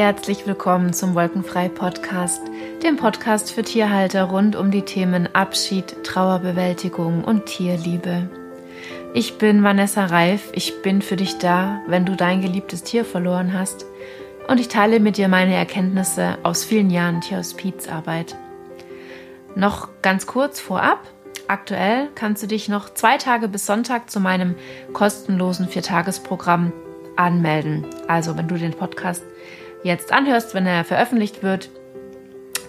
herzlich willkommen zum Wolkenfrei Podcast, dem Podcast für Tierhalter rund um die Themen Abschied, Trauerbewältigung und Tierliebe. Ich bin Vanessa Reif, ich bin für dich da, wenn du dein geliebtes Tier verloren hast und ich teile mit dir meine Erkenntnisse aus vielen Jahren Tierhospizarbeit. Noch ganz kurz vorab, aktuell kannst du dich noch zwei Tage bis Sonntag zu meinem kostenlosen Viertagesprogramm anmelden. Also wenn du den Podcast jetzt anhörst, wenn er veröffentlicht wird,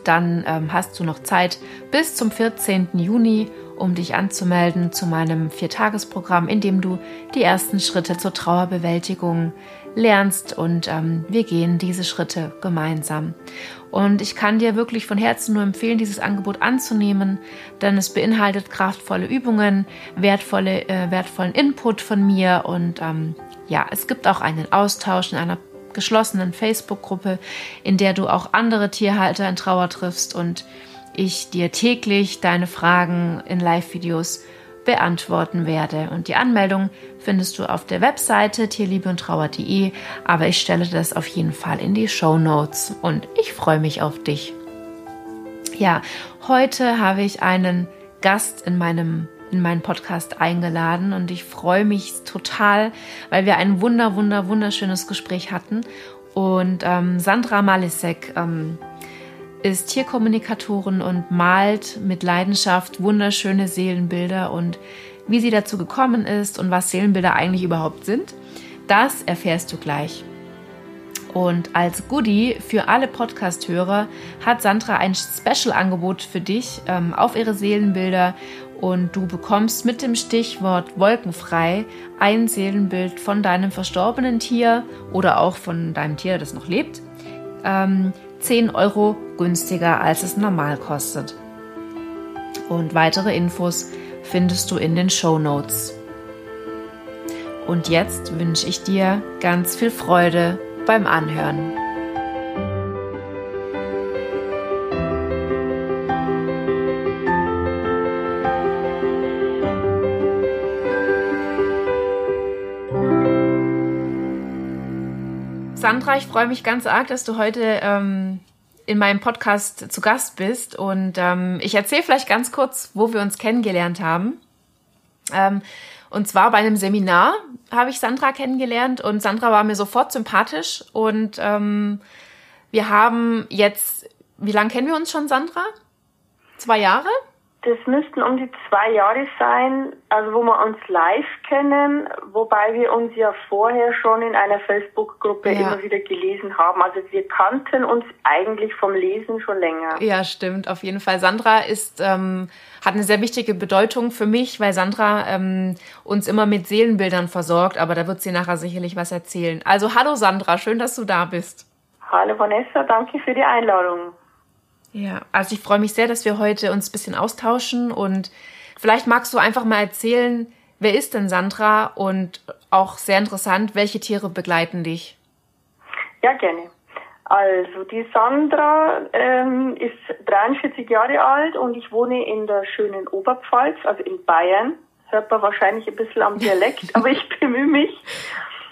dann ähm, hast du noch Zeit bis zum 14. Juni, um dich anzumelden zu meinem Viertagesprogramm, in dem du die ersten Schritte zur Trauerbewältigung lernst und ähm, wir gehen diese Schritte gemeinsam. Und ich kann dir wirklich von Herzen nur empfehlen, dieses Angebot anzunehmen, denn es beinhaltet kraftvolle Übungen, wertvolle, äh, wertvollen Input von mir und ähm, ja, es gibt auch einen Austausch in einer geschlossenen Facebook-Gruppe, in der du auch andere Tierhalter in Trauer triffst und ich dir täglich deine Fragen in Live-Videos beantworten werde. Und die Anmeldung findest du auf der Webseite tierliebeundtrauer.de, aber ich stelle das auf jeden Fall in die Show Notes und ich freue mich auf dich. Ja, heute habe ich einen Gast in meinem in meinen Podcast eingeladen und ich freue mich total, weil wir ein wunder, wunder, wunderschönes Gespräch hatten. Und ähm, Sandra Malisek ähm, ist Tierkommunikatorin und malt mit Leidenschaft wunderschöne Seelenbilder und wie sie dazu gekommen ist und was Seelenbilder eigentlich überhaupt sind, das erfährst du gleich. Und als Goodie für alle Podcast-Hörer hat Sandra ein Special-Angebot für dich ähm, auf ihre Seelenbilder und du bekommst mit dem Stichwort wolkenfrei ein Seelenbild von deinem verstorbenen Tier oder auch von deinem Tier, das noch lebt, ähm, 10 Euro günstiger, als es normal kostet. Und weitere Infos findest du in den Show Notes. Und jetzt wünsche ich dir ganz viel Freude beim Anhören. Sandra, ich freue mich ganz arg, dass du heute ähm, in meinem Podcast zu Gast bist. Und ähm, ich erzähle vielleicht ganz kurz, wo wir uns kennengelernt haben. Ähm, und zwar bei einem Seminar habe ich Sandra kennengelernt und Sandra war mir sofort sympathisch. Und ähm, wir haben jetzt, wie lange kennen wir uns schon, Sandra? Zwei Jahre? Das müssten um die zwei Jahre sein, also wo wir uns live kennen, wobei wir uns ja vorher schon in einer Facebook-Gruppe ja. immer wieder gelesen haben. Also wir kannten uns eigentlich vom Lesen schon länger. Ja, stimmt, auf jeden Fall. Sandra ist, ähm, hat eine sehr wichtige Bedeutung für mich, weil Sandra ähm, uns immer mit Seelenbildern versorgt, aber da wird sie nachher sicherlich was erzählen. Also hallo Sandra, schön, dass du da bist. Hallo Vanessa, danke für die Einladung. Ja, also ich freue mich sehr, dass wir heute uns ein bisschen austauschen und vielleicht magst du einfach mal erzählen, wer ist denn Sandra und auch sehr interessant, welche Tiere begleiten dich? Ja, gerne. Also die Sandra ähm, ist 43 Jahre alt und ich wohne in der schönen Oberpfalz, also in Bayern. Hört man wahrscheinlich ein bisschen am Dialekt, aber ich bemühe mich.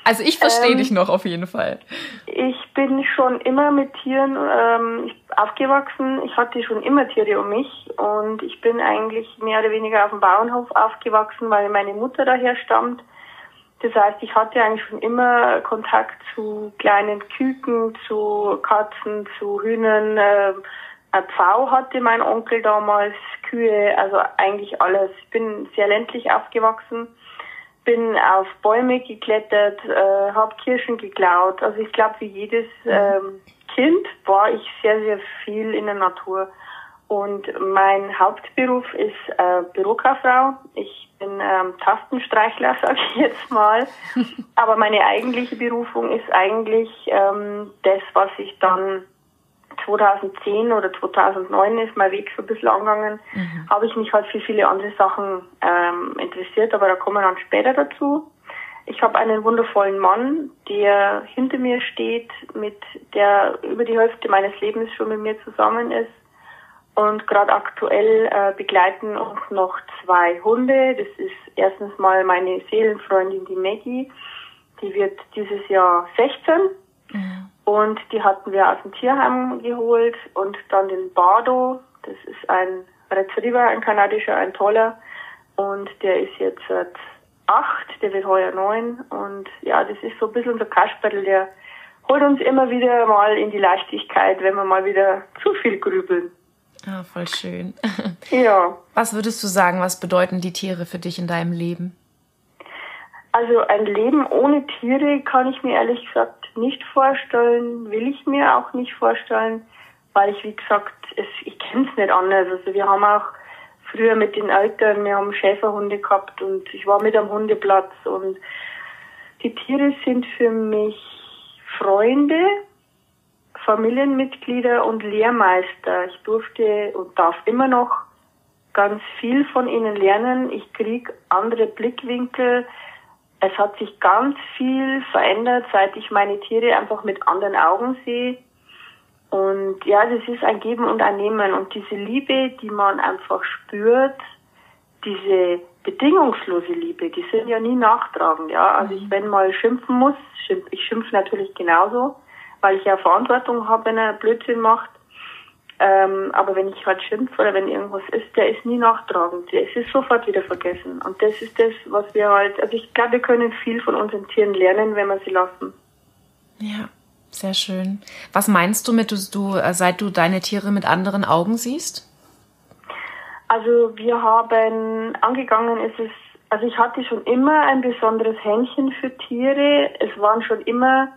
Also ich verstehe ähm, dich noch auf jeden Fall. Ich bin schon immer mit Tieren ähm, aufgewachsen. Ich hatte schon immer Tiere um mich und ich bin eigentlich mehr oder weniger auf dem Bauernhof aufgewachsen, weil meine Mutter daher stammt. Das heißt, ich hatte eigentlich schon immer Kontakt zu kleinen Küken, zu Katzen, zu Hühnern. Äh, ein Pfau hatte mein Onkel damals, Kühe, also eigentlich alles. Ich bin sehr ländlich aufgewachsen bin auf Bäume geklettert, äh, habe Kirschen geklaut. Also ich glaube, wie jedes ähm, Kind war ich sehr, sehr viel in der Natur. Und mein Hauptberuf ist äh, Bürokauffrau. Ich bin ähm, Tastenstreichler, sage ich jetzt mal. Aber meine eigentliche Berufung ist eigentlich ähm, das, was ich dann 2010 oder 2009 ist mein Weg so ein bisschen angegangen, mhm. habe ich mich halt für viele andere Sachen ähm, interessiert, aber da kommen wir dann später dazu. Ich habe einen wundervollen Mann, der hinter mir steht, mit der über die Hälfte meines Lebens schon mit mir zusammen ist. Und gerade aktuell äh, begleiten uns noch zwei Hunde. Das ist erstens mal meine Seelenfreundin, die Maggie. Die wird dieses Jahr 16. Mhm. Und die hatten wir aus dem Tierheim geholt und dann den Bardo, das ist ein Retriever, ein kanadischer, ein toller. Und der ist jetzt acht, der wird heuer neun. Und ja, das ist so ein bisschen unser Kasperl, der holt uns immer wieder mal in die Leichtigkeit, wenn wir mal wieder zu viel grübeln. Ah, voll schön. Ja. Was würdest du sagen, was bedeuten die Tiere für dich in deinem Leben? Also ein Leben ohne Tiere kann ich mir ehrlich gesagt nicht vorstellen, will ich mir auch nicht vorstellen, weil ich, wie gesagt, es, ich kenne es nicht anders. Also wir haben auch früher mit den Eltern, wir haben Schäferhunde gehabt und ich war mit am Hundeplatz und die Tiere sind für mich Freunde, Familienmitglieder und Lehrmeister. Ich durfte und darf immer noch ganz viel von ihnen lernen. Ich kriege andere Blickwinkel. Es hat sich ganz viel verändert, seit ich meine Tiere einfach mit anderen Augen sehe. Und ja, das ist ein Geben und ein Nehmen. Und diese Liebe, die man einfach spürt, diese bedingungslose Liebe, die sind ja nie nachtragend. Ja, also ich, wenn mal schimpfen muss, schimpf, ich schimpfe natürlich genauso, weil ich ja Verantwortung habe, wenn er Blödsinn macht. Ähm, aber wenn ich halt schimpfe oder wenn irgendwas ist, der ist nie nachtragend. Der ist sofort wieder vergessen. Und das ist das, was wir halt, also ich glaube, wir können viel von unseren Tieren lernen, wenn wir sie lassen. Ja, sehr schön. Was meinst du mit, du, äh, seit du deine Tiere mit anderen Augen siehst? Also wir haben angegangen ist es, also ich hatte schon immer ein besonderes Händchen für Tiere. Es waren schon immer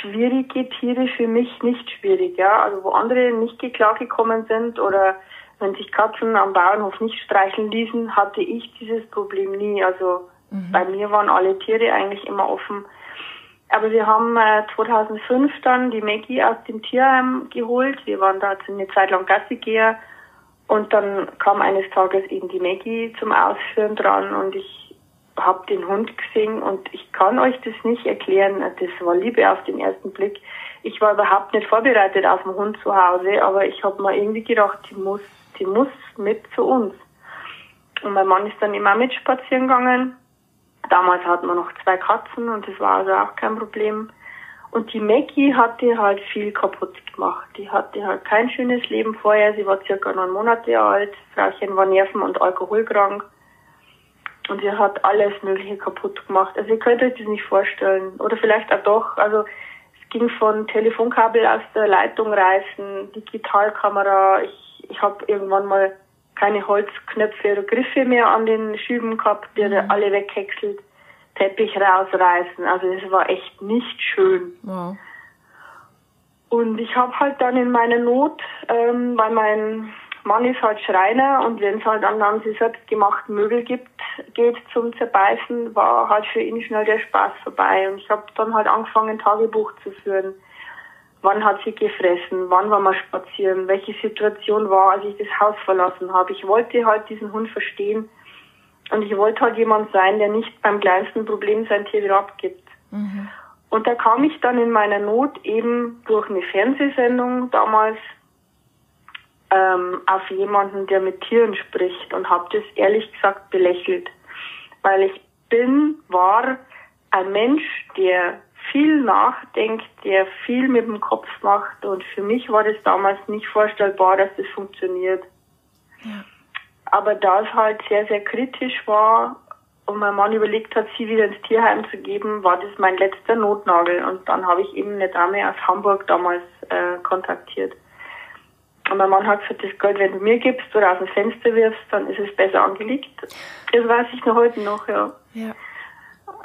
schwierige Tiere für mich nicht schwierig, ja. Also wo andere nicht klargekommen sind oder wenn sich Katzen am Bauernhof nicht streicheln ließen, hatte ich dieses Problem nie. Also mhm. bei mir waren alle Tiere eigentlich immer offen. Aber wir haben äh, 2005 dann die Maggie aus dem Tierheim geholt. Wir waren da eine Zeit lang Gassigeher und dann kam eines Tages eben die Maggie zum Ausführen dran und ich habe den Hund gesehen und ich kann euch das nicht erklären. Das war Liebe auf den ersten Blick. Ich war überhaupt nicht vorbereitet auf den Hund zu Hause, aber ich habe mir irgendwie gedacht, die muss, die muss mit zu uns. Und mein Mann ist dann immer mit spazieren gegangen. Damals hatten wir noch zwei Katzen und das war also auch kein Problem. Und die Maggie hatte halt viel kaputt gemacht. Die hatte halt kein schönes Leben vorher. Sie war circa neun Monate alt. Frauchen war nerven- und alkoholkrank. Und sie hat alles Mögliche kaputt gemacht. Also ihr könnt euch das nicht vorstellen. Oder vielleicht auch doch. Also es ging von Telefonkabel aus der Leitung reißen, Digitalkamera. Ich, ich habe irgendwann mal keine Holzknöpfe oder Griffe mehr an den Schüben gehabt, die mhm. alle weghäckselt. Teppich rausreißen. Also es war echt nicht schön. Wow. Und ich habe halt dann in meiner Not, ähm, weil mein Mann ist halt Schreiner und wenn es halt dann an sie selbstgemachten Möbel gibt, geht zum Zerbeißen, war halt für ihn schnell der Spaß vorbei. Und ich habe dann halt angefangen, Tagebuch zu führen. Wann hat sie gefressen? Wann war man spazieren? Welche Situation war, als ich das Haus verlassen habe? Ich wollte halt diesen Hund verstehen. Und ich wollte halt jemand sein, der nicht beim kleinsten Problem sein Tier wieder abgibt. Mhm. Und da kam ich dann in meiner Not eben durch eine Fernsehsendung damals ähm, auf jemanden, der mit Tieren spricht und habe das ehrlich gesagt belächelt, weil ich bin, war ein Mensch, der viel nachdenkt, der viel mit dem Kopf macht und für mich war das damals nicht vorstellbar, dass das funktioniert. Ja. Aber da es halt sehr, sehr kritisch war und mein Mann überlegt hat, sie wieder ins Tierheim zu geben, war das mein letzter Notnagel und dann habe ich eben eine Dame aus Hamburg damals äh, kontaktiert. Und mein Mann hat gesagt, das Geld, wenn du mir gibst oder aus dem Fenster wirfst, dann ist es besser angelegt. Das weiß ich noch heute noch, ja. ja.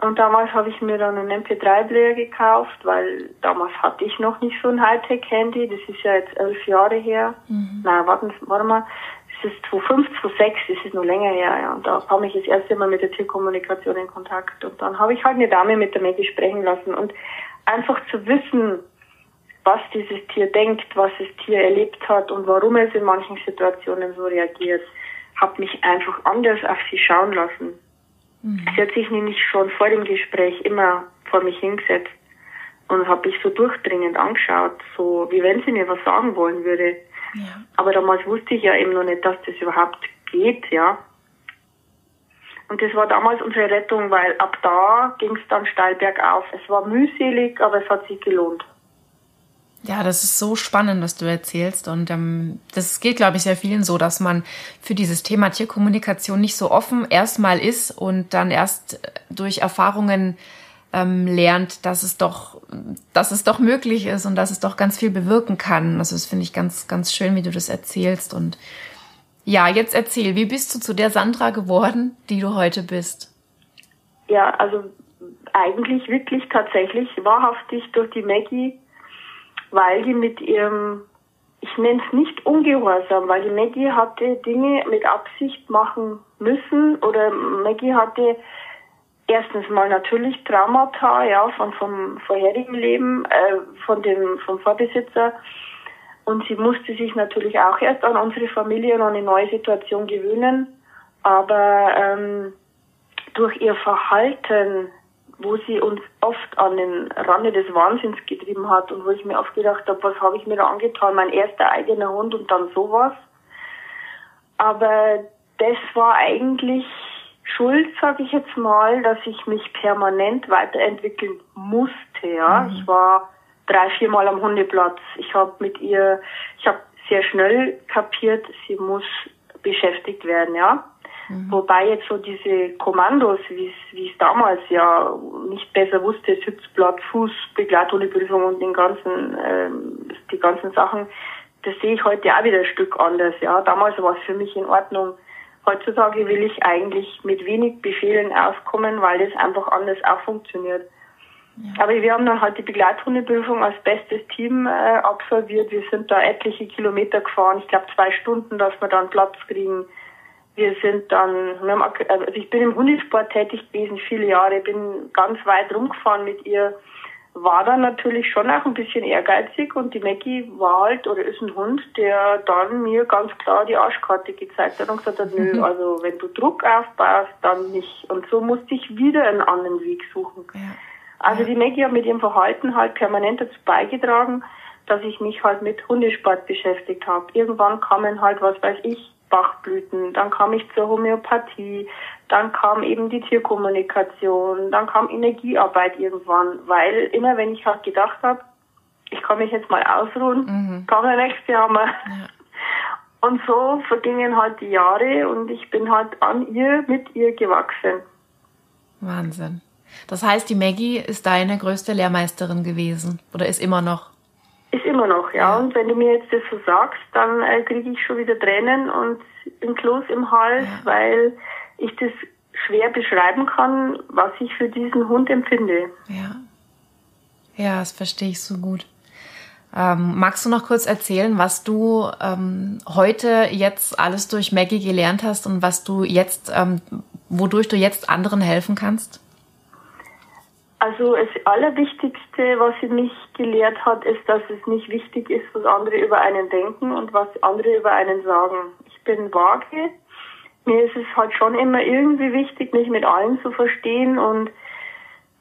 Und damals habe ich mir dann einen MP3-Player gekauft, weil damals hatte ich noch nicht so ein Hightech-Handy. Das ist ja jetzt elf Jahre her. Mhm. Nein, warten, warte mal. Das ist 2005, 2006, das ist noch länger her. Ja. Und da kam ich das erste Mal mit der Tierkommunikation in Kontakt. Und dann habe ich halt eine Dame mit der Maggie sprechen lassen. Und einfach zu wissen, was dieses Tier denkt, was das Tier erlebt hat und warum es in manchen Situationen so reagiert, hat mich einfach anders auf sie schauen lassen. Mhm. Sie hat sich nämlich schon vor dem Gespräch immer vor mich hingesetzt und habe mich so durchdringend angeschaut, so wie wenn sie mir was sagen wollen würde. Ja. Aber damals wusste ich ja eben noch nicht, dass das überhaupt geht, ja. Und das war damals unsere Rettung, weil ab da ging es dann steil bergauf. Es war mühselig, aber es hat sich gelohnt. Ja, das ist so spannend, was du erzählst. Und ähm, das geht, glaube ich, sehr vielen so, dass man für dieses Thema Tierkommunikation nicht so offen erstmal ist und dann erst durch Erfahrungen ähm, lernt, dass es doch, dass es doch möglich ist und dass es doch ganz viel bewirken kann. Also das finde ich ganz, ganz schön, wie du das erzählst. Und ja, jetzt erzähl, wie bist du zu der Sandra geworden, die du heute bist? Ja, also eigentlich wirklich tatsächlich wahrhaftig durch die Maggie weil die mit ihrem, ich nenne es nicht ungehorsam, weil die Maggie hatte Dinge mit Absicht machen müssen oder Maggie hatte erstens mal natürlich Traumata, ja, von vom vorherigen Leben, äh, von dem vom Vorbesitzer. Und sie musste sich natürlich auch erst an unsere Familie und an eine neue Situation gewöhnen, aber ähm, durch ihr Verhalten wo sie uns oft an den Rande des Wahnsinns getrieben hat und wo ich mir oft gedacht habe, was habe ich mir da angetan, mein erster eigener Hund und dann sowas. Aber das war eigentlich Schuld, sage ich jetzt mal, dass ich mich permanent weiterentwickeln musste. Ja, mhm. ich war drei, vier Mal am Hundeplatz. Ich habe mit ihr, ich habe sehr schnell kapiert, sie muss beschäftigt werden. Ja, Mhm. Wobei jetzt so diese Kommandos, wie es damals ja nicht besser wusste, Sitzblatt, Fuß, Begleithundeprüfung und den ganzen, ähm, die ganzen Sachen, das sehe ich heute auch wieder ein Stück anders. Ja, damals war es für mich in Ordnung. Heutzutage will ich eigentlich mit wenig Befehlen auskommen, weil das einfach anders auch funktioniert. Ja. Aber wir haben dann halt die Begleithundeprüfung als bestes Team äh, absolviert. Wir sind da etliche Kilometer gefahren. Ich glaube zwei Stunden, dass wir dann Platz kriegen wir sind dann, wir haben, also ich bin im Hundesport tätig gewesen, viele Jahre, bin ganz weit rumgefahren mit ihr, war dann natürlich schon auch ein bisschen ehrgeizig und die Maggie war halt oder ist ein Hund, der dann mir ganz klar die Arschkarte gezeigt hat und gesagt hat, nö, mhm. also wenn du Druck aufbaust, dann nicht. Und so musste ich wieder einen anderen Weg suchen. Ja. Also die Maggie hat mit ihrem Verhalten halt permanent dazu beigetragen, dass ich mich halt mit Hundesport beschäftigt habe. Irgendwann kamen halt, was weiß ich, Bachblüten, dann kam ich zur Homöopathie, dann kam eben die Tierkommunikation, dann kam Energiearbeit irgendwann, weil immer wenn ich halt gedacht habe, ich kann mich jetzt mal ausruhen, mhm. kam der nächste Hammer. Ja. Und so vergingen halt die Jahre und ich bin halt an ihr, mit ihr gewachsen. Wahnsinn. Das heißt, die Maggie ist deine größte Lehrmeisterin gewesen oder ist immer noch? Ist immer noch, ja. Und wenn du mir jetzt das so sagst, dann äh, kriege ich schon wieder Tränen und ein Kloß im Hals, ja. weil ich das schwer beschreiben kann, was ich für diesen Hund empfinde. Ja. Ja, das verstehe ich so gut. Ähm, magst du noch kurz erzählen, was du ähm, heute jetzt alles durch Maggie gelernt hast und was du jetzt, ähm, wodurch du jetzt anderen helfen kannst? Also das Allerwichtigste, was sie mich gelehrt hat, ist, dass es nicht wichtig ist, was andere über einen denken und was andere über einen sagen. Ich bin vage. Mir ist es halt schon immer irgendwie wichtig, mich mit allen zu verstehen und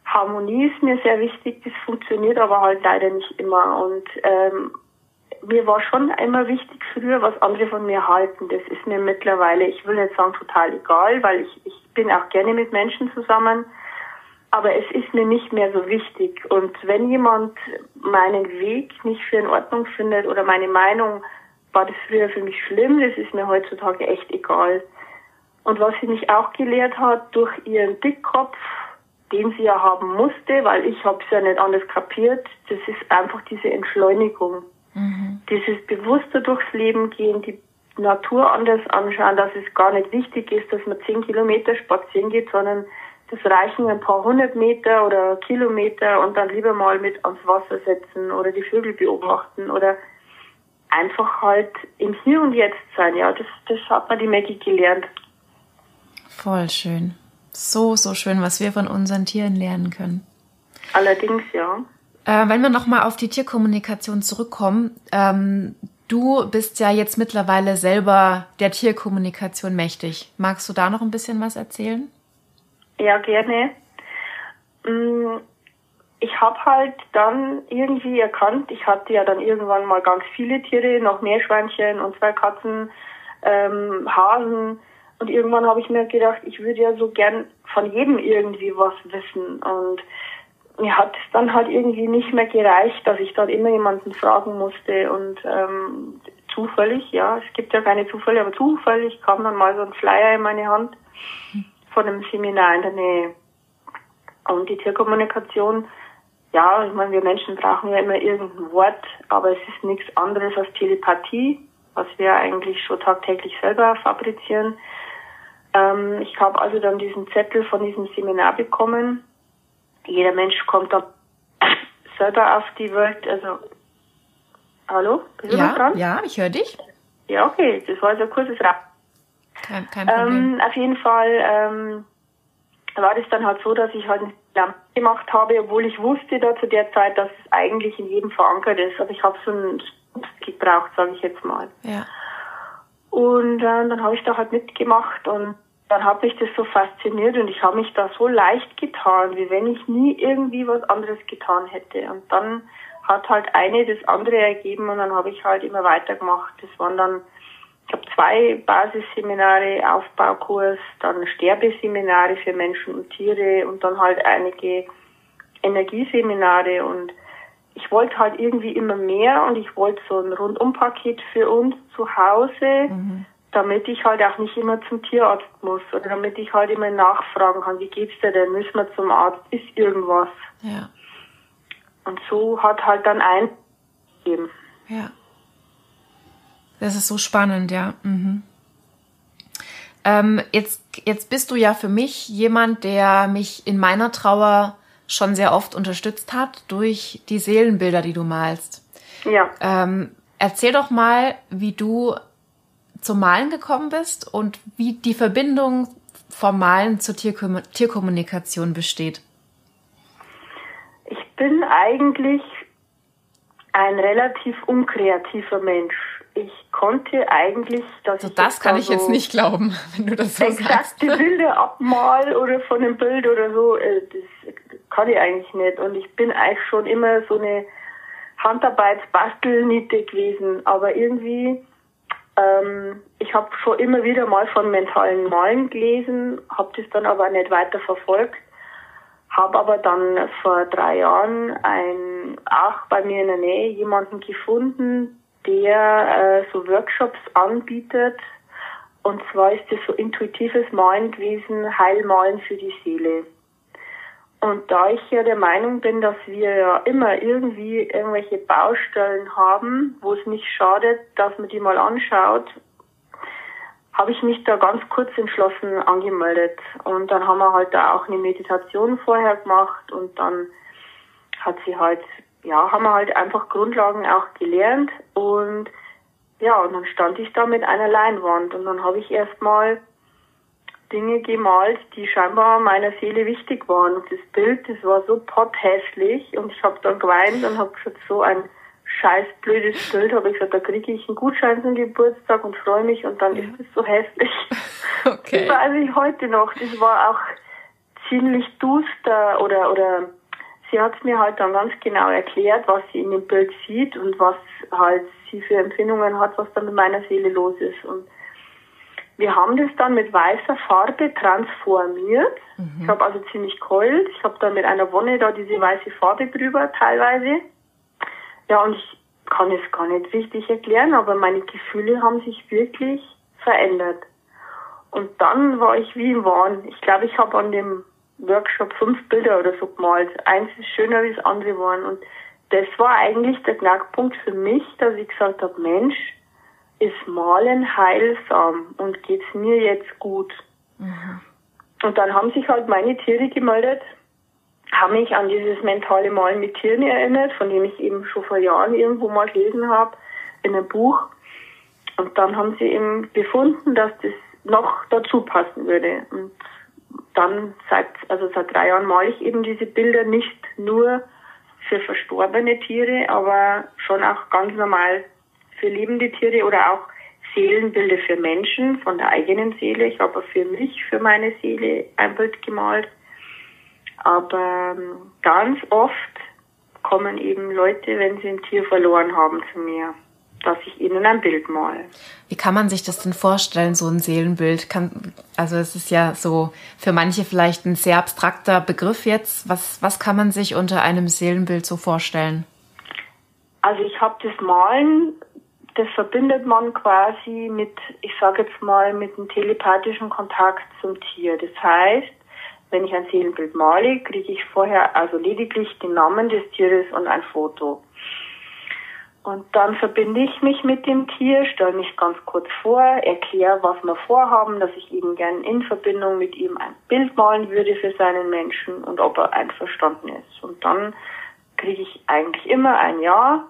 Harmonie ist mir sehr wichtig. Das funktioniert aber halt leider nicht immer. Und ähm, mir war schon immer wichtig früher, was andere von mir halten. Das ist mir mittlerweile, ich will nicht sagen total egal, weil ich, ich bin auch gerne mit Menschen zusammen aber es ist mir nicht mehr so wichtig. Und wenn jemand meinen Weg nicht für in Ordnung findet oder meine Meinung, war das früher für mich schlimm, das ist mir heutzutage echt egal. Und was sie mich auch gelehrt hat, durch ihren Dickkopf, den sie ja haben musste, weil ich habe es ja nicht anders kapiert, das ist einfach diese Entschleunigung. Mhm. Dieses bewusster durchs Leben gehen, die Natur anders anschauen, dass es gar nicht wichtig ist, dass man zehn Kilometer spazieren geht, sondern das reichen ein paar hundert Meter oder Kilometer und dann lieber mal mit ans Wasser setzen oder die Vögel beobachten oder einfach halt im Hier und Jetzt sein. Ja, das, das hat man die Maggie gelernt. Voll schön. So, so schön, was wir von unseren Tieren lernen können. Allerdings, ja. Äh, wenn wir nochmal auf die Tierkommunikation zurückkommen, ähm, du bist ja jetzt mittlerweile selber der Tierkommunikation mächtig. Magst du da noch ein bisschen was erzählen? Ja, gerne. Mm, ich habe halt dann irgendwie erkannt, ich hatte ja dann irgendwann mal ganz viele Tiere, noch Meerschweinchen und zwei Katzen, ähm, Hasen. Und irgendwann habe ich mir gedacht, ich würde ja so gern von jedem irgendwie was wissen. Und mir hat es dann halt irgendwie nicht mehr gereicht, dass ich dann immer jemanden fragen musste und ähm, zufällig, ja, es gibt ja keine Zufälle, aber zufällig kam dann mal so ein Flyer in meine Hand von einem Seminar in der Nähe. Und die Tierkommunikation, ja, ich meine, wir Menschen brauchen ja immer irgendein Wort, aber es ist nichts anderes als Telepathie, was wir eigentlich schon tagtäglich selber fabrizieren. Ähm, ich habe also dann diesen Zettel von diesem Seminar bekommen. Jeder Mensch kommt da selber auf die Welt, also Hallo? Bist du ja, dran? Ja, ich höre dich. Ja, okay, das war so ein kurzes Rap. Kein, kein Problem. Ähm, auf jeden Fall ähm, war das dann halt so, dass ich halt eine Lampe gemacht habe, obwohl ich wusste da zu der Zeit, dass es eigentlich in jedem verankert ist. Aber ich habe so einen gebraucht, sage ich jetzt mal. Ja. Und äh, dann habe ich da halt mitgemacht und dann hat mich das so fasziniert und ich habe mich da so leicht getan, wie wenn ich nie irgendwie was anderes getan hätte. Und dann hat halt eine das andere ergeben und dann habe ich halt immer weitergemacht. Das waren dann, ich habe zwei Basisseminare, Aufbaukurs, dann Sterbeseminare für Menschen und Tiere und dann halt einige Energieseminare und ich wollte halt irgendwie immer mehr und ich wollte so ein Rundumpaket für uns zu Hause, mhm. damit ich halt auch nicht immer zum Tierarzt muss oder damit ich halt immer nachfragen kann, wie geht's dir denn, müssen wir zum Arzt, ist irgendwas. Ja. Und so hat halt dann ein gegeben. Ja. Das ist so spannend, ja. Mhm. Ähm, jetzt, jetzt bist du ja für mich jemand, der mich in meiner Trauer schon sehr oft unterstützt hat durch die Seelenbilder, die du malst. Ja. Ähm, erzähl doch mal, wie du zum Malen gekommen bist und wie die Verbindung vom Malen zur Tierkom Tierkommunikation besteht bin eigentlich ein relativ unkreativer Mensch. Ich konnte eigentlich, dass also ich das kann ich so jetzt nicht glauben, wenn du das so sagst. Bilder abmal oder von einem Bild oder so, äh, das kann ich eigentlich nicht. Und ich bin eigentlich schon immer so eine Handarbeitsbastelniete gewesen, aber irgendwie ähm, ich habe schon immer wieder mal von mentalen Malen gelesen, habe das dann aber nicht weiter verfolgt habe aber dann vor drei Jahren ein, auch bei mir in der Nähe jemanden gefunden, der äh, so Workshops anbietet. Und zwar ist das so intuitives Malen gewesen, Heilmalen für die Seele. Und da ich ja der Meinung bin, dass wir ja immer irgendwie irgendwelche Baustellen haben, wo es nicht schadet, dass man die mal anschaut habe ich mich da ganz kurz entschlossen angemeldet. Und dann haben wir halt da auch eine Meditation vorher gemacht und dann hat sie halt, ja, haben wir halt einfach Grundlagen auch gelernt und ja, und dann stand ich da mit einer Leinwand und dann habe ich erstmal Dinge gemalt, die scheinbar meiner Seele wichtig waren. Und das Bild, das war so potthässlich und ich habe dann geweint und habe gesagt, so ein scheiß blödes Bild, habe ich gesagt, da kriege ich einen Gutschein zum Geburtstag und freue mich und dann ist es so hässlich. Okay. Das weiß ich heute noch. Das war auch ziemlich duster oder oder sie hat mir halt dann ganz genau erklärt, was sie in dem Bild sieht und was halt sie für Empfindungen hat, was dann mit meiner Seele los ist. Und wir haben das dann mit weißer Farbe transformiert. Mhm. Ich habe also ziemlich keult. Ich habe dann mit einer Wonne da diese weiße Farbe drüber teilweise. Ja, und ich kann es gar nicht richtig erklären, aber meine Gefühle haben sich wirklich verändert. Und dann war ich wie im Wahn. Ich glaube, ich habe an dem Workshop fünf Bilder oder so gemalt. Eins ist schöner wie das andere waren. Und das war eigentlich der Knackpunkt für mich, dass ich gesagt habe, Mensch, ist Malen heilsam und geht's mir jetzt gut. Mhm. Und dann haben sich halt meine Tiere gemeldet habe mich an dieses mentale Malen mit Tieren erinnert, von dem ich eben schon vor Jahren irgendwo mal gelesen habe in einem Buch. Und dann haben sie eben befunden, dass das noch dazu passen würde. Und dann seit, also seit drei Jahren male ich eben diese Bilder nicht nur für verstorbene Tiere, aber schon auch ganz normal für lebende Tiere oder auch Seelenbilder für Menschen von der eigenen Seele. Ich habe für mich, für meine Seele ein Bild gemalt. Aber ähm, ganz oft kommen eben Leute, wenn sie ein Tier verloren haben, zu mir. Dass ich ihnen ein Bild male. Wie kann man sich das denn vorstellen, so ein Seelenbild? Kann, also es ist ja so für manche vielleicht ein sehr abstrakter Begriff jetzt. Was, was kann man sich unter einem Seelenbild so vorstellen? Also ich habe das Malen, das verbindet man quasi mit, ich sage jetzt mal, mit einem telepathischen Kontakt zum Tier. Das heißt, wenn ich ein Seelenbild male, kriege ich vorher also lediglich den Namen des Tieres und ein Foto. Und dann verbinde ich mich mit dem Tier, stelle mich ganz kurz vor, erkläre, was wir vorhaben, dass ich eben gern in Verbindung mit ihm ein Bild malen würde für seinen Menschen und ob er einverstanden ist. Und dann kriege ich eigentlich immer ein Ja.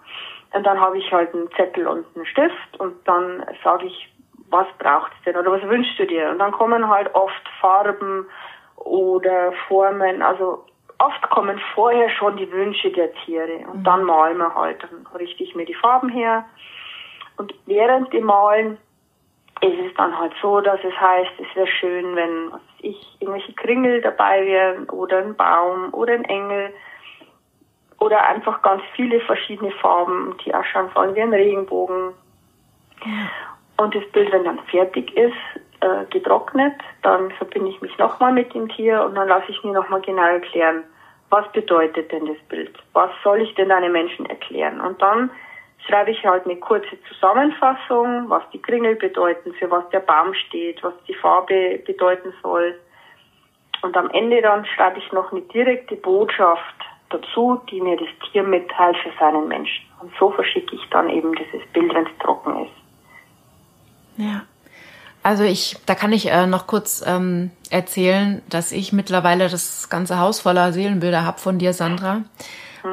Und dann habe ich halt einen Zettel und einen Stift und dann sage ich, was braucht's denn oder was wünschst du dir? Und dann kommen halt oft Farben oder Formen, also oft kommen vorher schon die Wünsche der Tiere und mhm. dann malen wir halt, dann richte ich mir die Farben her und während dem Malen ist es dann halt so, dass es heißt, es wäre schön, wenn was ich irgendwelche Kringel dabei wären oder ein Baum oder ein Engel oder einfach ganz viele verschiedene Farben, die ausschauen sollen wie ein Regenbogen. Und das Bild, wenn dann fertig ist, äh, getrocknet, dann verbinde ich mich nochmal mit dem Tier und dann lasse ich mir nochmal genau erklären, was bedeutet denn das Bild? Was soll ich denn deinen Menschen erklären? Und dann schreibe ich halt eine kurze Zusammenfassung, was die Kringel bedeuten, für was der Baum steht, was die Farbe bedeuten soll. Und am Ende dann schreibe ich noch eine direkte Botschaft dazu, die mir das Tier mitteilt für seinen Menschen. Und so verschicke ich dann eben dieses Bild, wenn es trocken ist. Ja. Also ich, da kann ich äh, noch kurz ähm, erzählen, dass ich mittlerweile das ganze Haus voller Seelenbilder hab von dir, Sandra, mhm.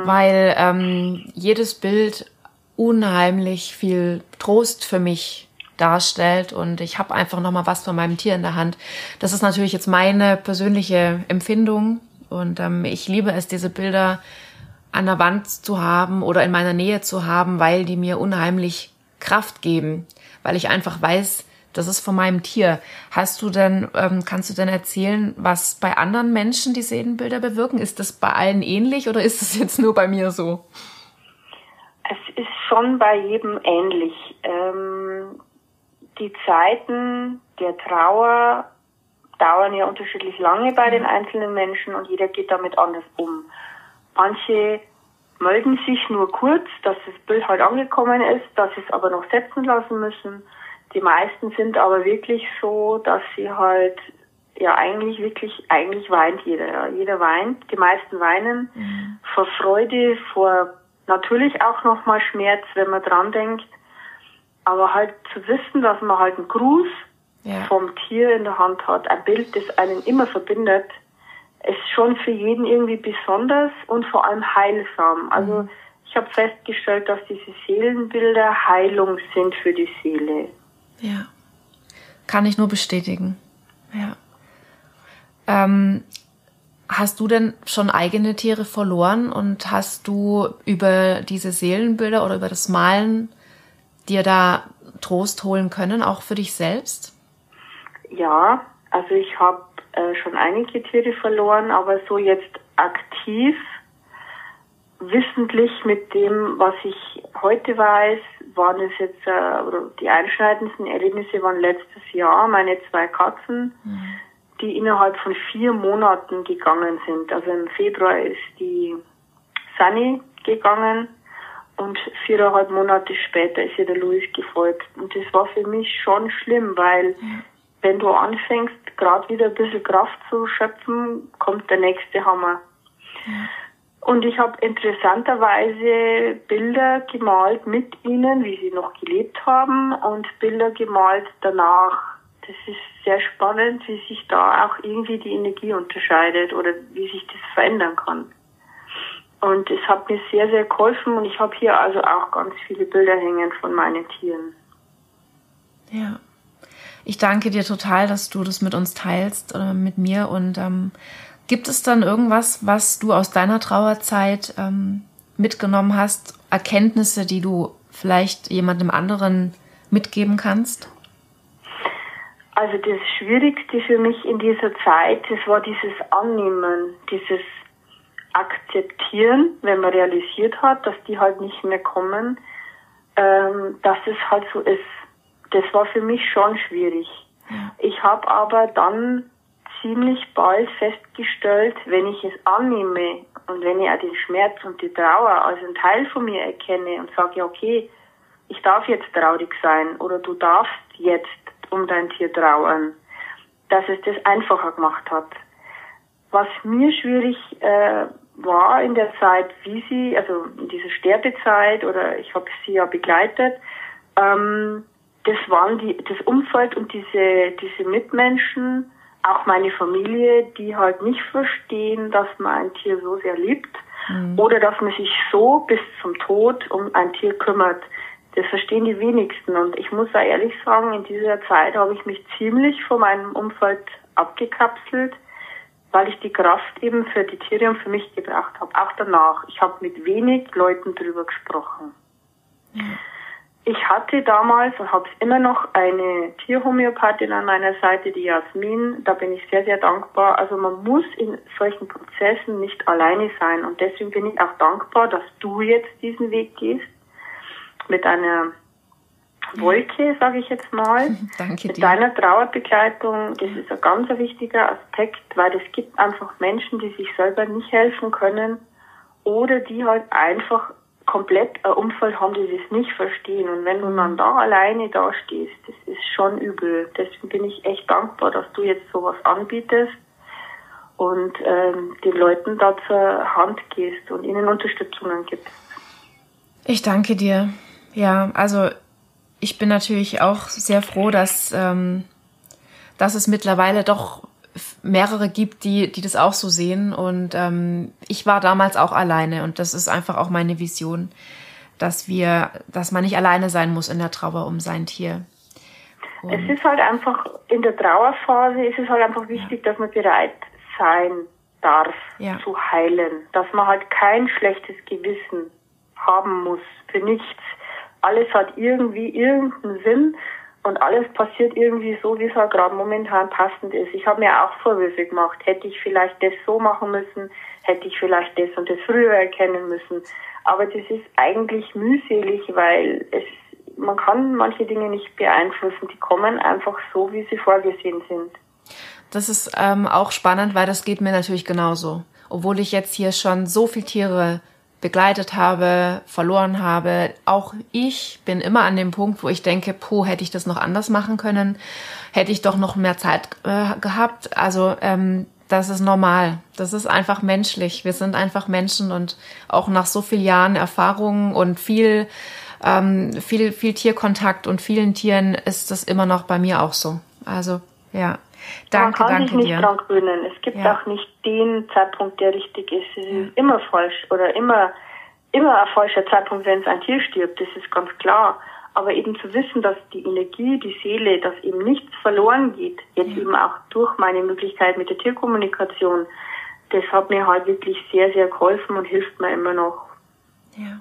weil ähm, jedes Bild unheimlich viel Trost für mich darstellt und ich habe einfach noch mal was von meinem Tier in der Hand. Das ist natürlich jetzt meine persönliche Empfindung und ähm, ich liebe es, diese Bilder an der Wand zu haben oder in meiner Nähe zu haben, weil die mir unheimlich Kraft geben, weil ich einfach weiß, das ist von meinem Tier. Hast du denn, ähm, kannst du denn erzählen, was bei anderen Menschen die Seelenbilder bewirken? Ist das bei allen ähnlich oder ist es jetzt nur bei mir so? Es ist schon bei jedem ähnlich. Ähm, die Zeiten der Trauer dauern ja unterschiedlich lange bei den einzelnen Menschen und jeder geht damit anders um. Manche melden sich nur kurz, dass das Bild halt angekommen ist, dass sie es aber noch setzen lassen müssen die meisten sind aber wirklich so, dass sie halt ja eigentlich wirklich, eigentlich weint jeder. Ja. Jeder weint, die meisten weinen mhm. vor Freude, vor natürlich auch nochmal Schmerz, wenn man dran denkt. Aber halt zu wissen, dass man halt einen Gruß ja. vom Tier in der Hand hat, ein Bild, das einen immer verbindet, ist schon für jeden irgendwie besonders und vor allem heilsam. Also mhm. ich habe festgestellt, dass diese Seelenbilder Heilung sind für die Seele. Ja. Kann ich nur bestätigen. Ja. Ähm, hast du denn schon eigene Tiere verloren und hast du über diese Seelenbilder oder über das Malen dir da Trost holen können, auch für dich selbst? Ja, also ich habe äh, schon einige Tiere verloren, aber so jetzt aktiv, wissentlich mit dem, was ich heute weiß, waren es jetzt, äh, oder die einschneidendsten Erlebnisse waren letztes Jahr meine zwei Katzen, mhm. die innerhalb von vier Monaten gegangen sind. Also im Februar ist die Sunny gegangen und viereinhalb Monate später ist ihr der Louis gefolgt. Und das war für mich schon schlimm, weil mhm. wenn du anfängst, gerade wieder ein bisschen Kraft zu schöpfen, kommt der nächste Hammer. Mhm. Und ich habe interessanterweise Bilder gemalt mit ihnen, wie sie noch gelebt haben, und Bilder gemalt danach. Das ist sehr spannend, wie sich da auch irgendwie die Energie unterscheidet oder wie sich das verändern kann. Und es hat mir sehr, sehr geholfen und ich habe hier also auch ganz viele Bilder hängen von meinen Tieren. Ja. Ich danke dir total, dass du das mit uns teilst, oder mit mir und ähm, Gibt es dann irgendwas, was du aus deiner Trauerzeit ähm, mitgenommen hast, Erkenntnisse, die du vielleicht jemandem anderen mitgeben kannst? Also das Schwierigste für mich in dieser Zeit, das war dieses Annehmen, dieses Akzeptieren, wenn man realisiert hat, dass die halt nicht mehr kommen, ähm, dass es halt so ist. Das war für mich schon schwierig. Ich habe aber dann ziemlich bald festgestellt, wenn ich es annehme und wenn ich auch den Schmerz und die Trauer als ein Teil von mir erkenne und sage, okay, ich darf jetzt traurig sein oder du darfst jetzt um dein Tier trauern, dass es das einfacher gemacht hat. Was mir schwierig äh, war in der Zeit, wie sie, also in dieser Sterbezeit oder ich habe sie ja begleitet, ähm, das waren die, das Umfeld und diese, diese Mitmenschen, auch meine Familie, die halt nicht verstehen, dass man ein Tier so sehr liebt mhm. oder dass man sich so bis zum Tod um ein Tier kümmert. Das verstehen die wenigsten. Und ich muss da ehrlich sagen, in dieser Zeit habe ich mich ziemlich von meinem Umfeld abgekapselt weil ich die Kraft eben für die Tiere und für mich gebraucht habe. Auch danach. Ich habe mit wenig Leuten drüber gesprochen. Ja. Ich hatte damals und habe es immer noch eine Tierhomöopathin an meiner Seite, die Jasmin. Da bin ich sehr, sehr dankbar. Also man muss in solchen Prozessen nicht alleine sein. Und deswegen bin ich auch dankbar, dass du jetzt diesen Weg gehst mit einer Wolke, sage ich jetzt mal, Danke mit dir. deiner Trauerbegleitung. Das ist ein ganz wichtiger Aspekt, weil es gibt einfach Menschen, die sich selber nicht helfen können oder die halt einfach komplett ein Umfeld haben, die das nicht verstehen. Und wenn du dann da alleine dastehst, das ist schon übel. Deswegen bin ich echt dankbar, dass du jetzt sowas anbietest und ähm, den Leuten da zur Hand gehst und ihnen Unterstützungen gibst. Ich danke dir. Ja, also ich bin natürlich auch sehr froh, dass, ähm, dass es mittlerweile doch mehrere gibt, die, die das auch so sehen. Und ähm, ich war damals auch alleine und das ist einfach auch meine Vision, dass wir, dass man nicht alleine sein muss in der Trauer um sein Tier. Und es ist halt einfach in der Trauerphase ist es halt einfach wichtig, ja. dass man bereit sein darf ja. zu heilen, dass man halt kein schlechtes Gewissen haben muss für nichts alles hat irgendwie irgendeinen Sinn und alles passiert irgendwie so, wie es halt gerade momentan passend ist. Ich habe mir auch Vorwürfe gemacht. Hätte ich vielleicht das so machen müssen, hätte ich vielleicht das und das früher erkennen müssen. Aber das ist eigentlich mühselig, weil es man kann manche Dinge nicht beeinflussen. Die kommen einfach so, wie sie vorgesehen sind. Das ist ähm, auch spannend, weil das geht mir natürlich genauso. Obwohl ich jetzt hier schon so viele Tiere begleitet habe, verloren habe. Auch ich bin immer an dem Punkt, wo ich denke, po, hätte ich das noch anders machen können, hätte ich doch noch mehr Zeit äh, gehabt. Also ähm, das ist normal. Das ist einfach menschlich. Wir sind einfach Menschen und auch nach so vielen Jahren Erfahrung und viel, ähm, viel, viel Tierkontakt und vielen Tieren ist das immer noch bei mir auch so. Also ja. Danke, Man kann danke sich nicht dir. dran gewöhnen. Es gibt ja. auch nicht den Zeitpunkt, der richtig ist. Es ist immer falsch oder immer, immer ein falscher Zeitpunkt, wenn es ein Tier stirbt. Das ist ganz klar. Aber eben zu wissen, dass die Energie, die Seele, dass eben nichts verloren geht, jetzt eben auch durch meine Möglichkeit mit der Tierkommunikation, das hat mir halt wirklich sehr, sehr geholfen und hilft mir immer noch. Ja.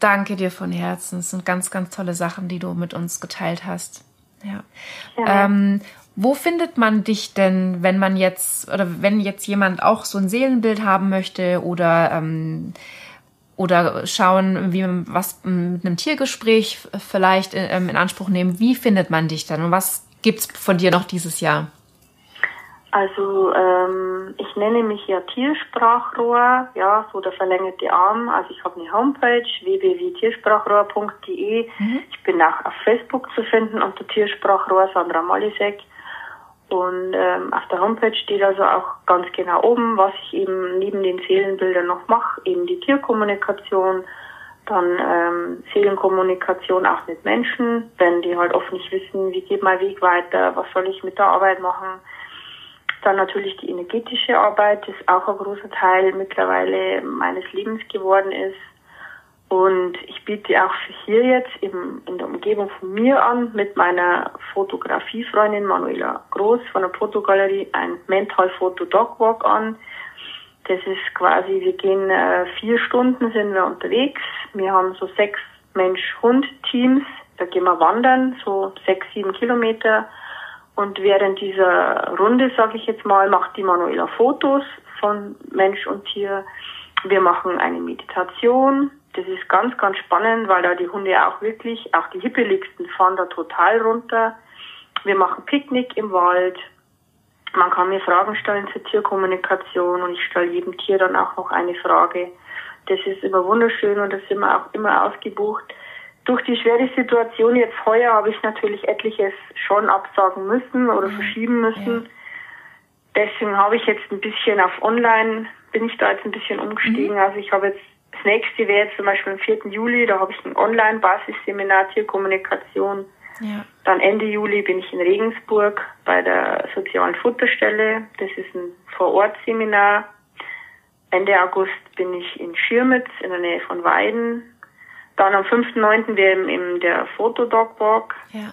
Danke dir von Herzen. Es sind ganz, ganz tolle Sachen, die du mit uns geteilt hast. Ja. ja. Ähm, wo findet man dich denn, wenn man jetzt oder wenn jetzt jemand auch so ein Seelenbild haben möchte oder ähm, oder schauen, wie man was mit einem Tiergespräch vielleicht ähm, in Anspruch nehmen? Wie findet man dich dann und was gibt's von dir noch dieses Jahr? Also ähm, ich nenne mich ja Tiersprachrohr, ja, so der verlängerte Arm. Also ich habe eine Homepage www.tiersprachrohr.de. Mhm. Ich bin auch auf Facebook zu finden unter Tiersprachrohr Sandra Malisek. Und ähm, auf der Homepage steht also auch ganz genau oben, was ich eben neben den Seelenbildern noch mache, eben die Tierkommunikation, dann ähm, Seelenkommunikation auch mit Menschen, wenn die halt oft nicht wissen, wie geht mein Weg weiter, was soll ich mit der Arbeit machen dann natürlich die energetische Arbeit, das auch ein großer Teil mittlerweile meines Lebens geworden ist. Und ich biete auch hier jetzt eben in der Umgebung von mir an mit meiner Fotografiefreundin Manuela Groß von der Fotogalerie ein Mental Photo Dog Walk an. Das ist quasi, wir gehen äh, vier Stunden sind wir unterwegs. Wir haben so sechs Mensch-Hund-Teams. Da gehen wir wandern, so sechs, sieben Kilometer und während dieser Runde, sage ich jetzt mal, macht die Manuela Fotos von Mensch und Tier. Wir machen eine Meditation, das ist ganz, ganz spannend, weil da die Hunde auch wirklich, auch die hippeligsten fahren da total runter. Wir machen Picknick im Wald. Man kann mir Fragen stellen zur Tierkommunikation und ich stelle jedem Tier dann auch noch eine Frage. Das ist immer wunderschön und das sind wir auch immer ausgebucht. Durch die schwere Situation jetzt heuer habe ich natürlich etliches schon absagen müssen oder mhm. verschieben müssen. Ja. Deswegen habe ich jetzt ein bisschen auf Online, bin ich da jetzt ein bisschen umgestiegen. Mhm. Also ich habe jetzt, das nächste wäre jetzt zum Beispiel am 4. Juli, da habe ich ein Online-Basisseminar Tierkommunikation. Ja. Dann Ende Juli bin ich in Regensburg bei der sozialen Futterstelle. Das ist ein Vorortseminar. Ende August bin ich in Schirmitz in der Nähe von Weiden. Dann am 5.9. wäre eben der Fotodogwalk. Ja.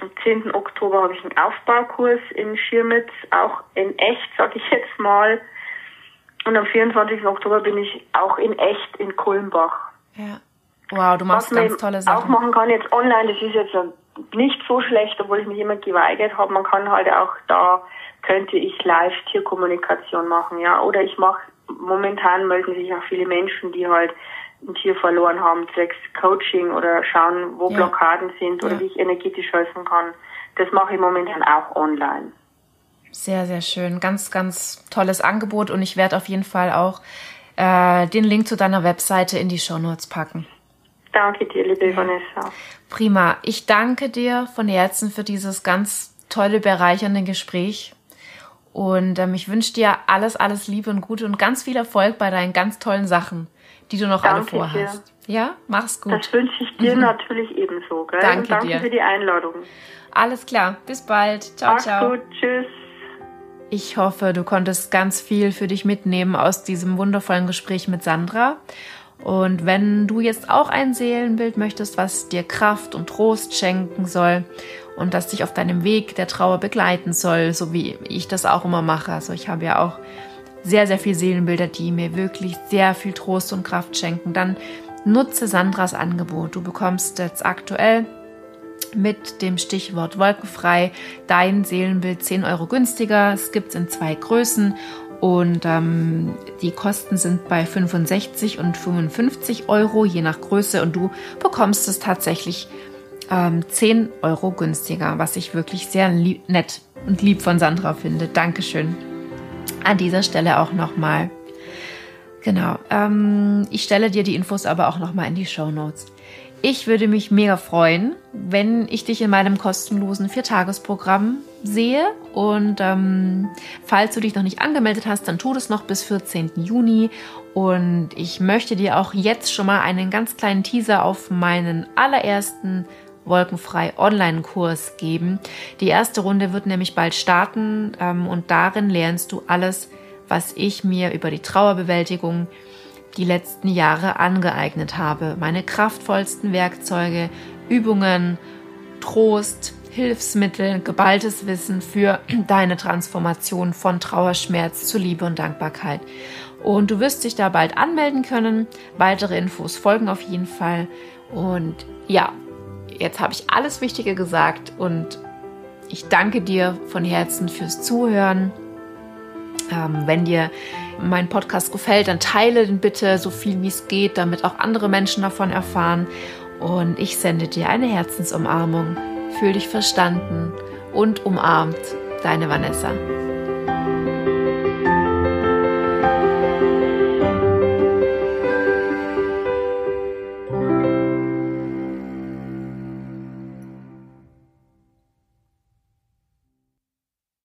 Am 10. Oktober habe ich einen Aufbaukurs in Schirmitz, auch in echt, sage ich jetzt mal. Und am 24. Oktober bin ich auch in echt in Kulmbach. Ja. Wow, du machst Was ganz tolle Sachen. auch machen kann jetzt online, das ist jetzt nicht so schlecht, obwohl ich mich immer geweigert habe. Man kann halt auch da, könnte ich live Tierkommunikation machen, ja. Oder ich mache, momentan melden sich auch viele Menschen, die halt ein Tier verloren haben, zwecks Coaching oder schauen, wo ja. Blockaden sind oder ja. wie ich energetisch helfen kann. Das mache ich momentan auch online. Sehr, sehr schön. Ganz, ganz tolles Angebot und ich werde auf jeden Fall auch äh, den Link zu deiner Webseite in die Show Notes packen. Danke dir, liebe. Vanessa. Prima. Ich danke dir von Herzen für dieses ganz tolle, bereichernde Gespräch. Und ähm, ich wünsche dir alles, alles Liebe und Gute und ganz viel Erfolg bei deinen ganz tollen Sachen die du noch danke alle vorhast. Dir. Ja, mach's gut. Das wünsche ich dir mhm. natürlich ebenso. Gell? Danke, danke dir. für die Einladung. Alles klar, bis bald. Ciao, Mach's ciao. gut, tschüss. Ich hoffe, du konntest ganz viel für dich mitnehmen aus diesem wundervollen Gespräch mit Sandra. Und wenn du jetzt auch ein Seelenbild möchtest, was dir Kraft und Trost schenken soll und das dich auf deinem Weg der Trauer begleiten soll, so wie ich das auch immer mache. Also ich habe ja auch sehr, sehr viele Seelenbilder, die mir wirklich sehr viel Trost und Kraft schenken, dann nutze Sandras Angebot. Du bekommst jetzt aktuell mit dem Stichwort wolkenfrei dein Seelenbild 10 Euro günstiger. Es gibt es in zwei Größen und ähm, die Kosten sind bei 65 und 55 Euro je nach Größe und du bekommst es tatsächlich ähm, 10 Euro günstiger, was ich wirklich sehr lieb, nett und lieb von Sandra finde. Dankeschön an dieser Stelle auch nochmal. Genau. Ähm, ich stelle dir die Infos aber auch nochmal in die Show Notes. Ich würde mich mega freuen, wenn ich dich in meinem kostenlosen Viertagesprogramm sehe. Und ähm, falls du dich noch nicht angemeldet hast, dann tu das noch bis 14. Juni. Und ich möchte dir auch jetzt schon mal einen ganz kleinen Teaser auf meinen allerersten Wolkenfrei Online-Kurs geben. Die erste Runde wird nämlich bald starten ähm, und darin lernst du alles, was ich mir über die Trauerbewältigung die letzten Jahre angeeignet habe. Meine kraftvollsten Werkzeuge, Übungen, Trost, Hilfsmittel, geballtes Wissen für deine Transformation von Trauerschmerz zu Liebe und Dankbarkeit. Und du wirst dich da bald anmelden können. Weitere Infos folgen auf jeden Fall. Und ja, jetzt habe ich alles Wichtige gesagt und ich danke dir von Herzen fürs Zuhören. Ähm, wenn dir mein Podcast gefällt, dann teile den bitte so viel wie es geht, damit auch andere Menschen davon erfahren. Und ich sende dir eine Herzensumarmung. Fühl dich verstanden und umarmt. Deine Vanessa.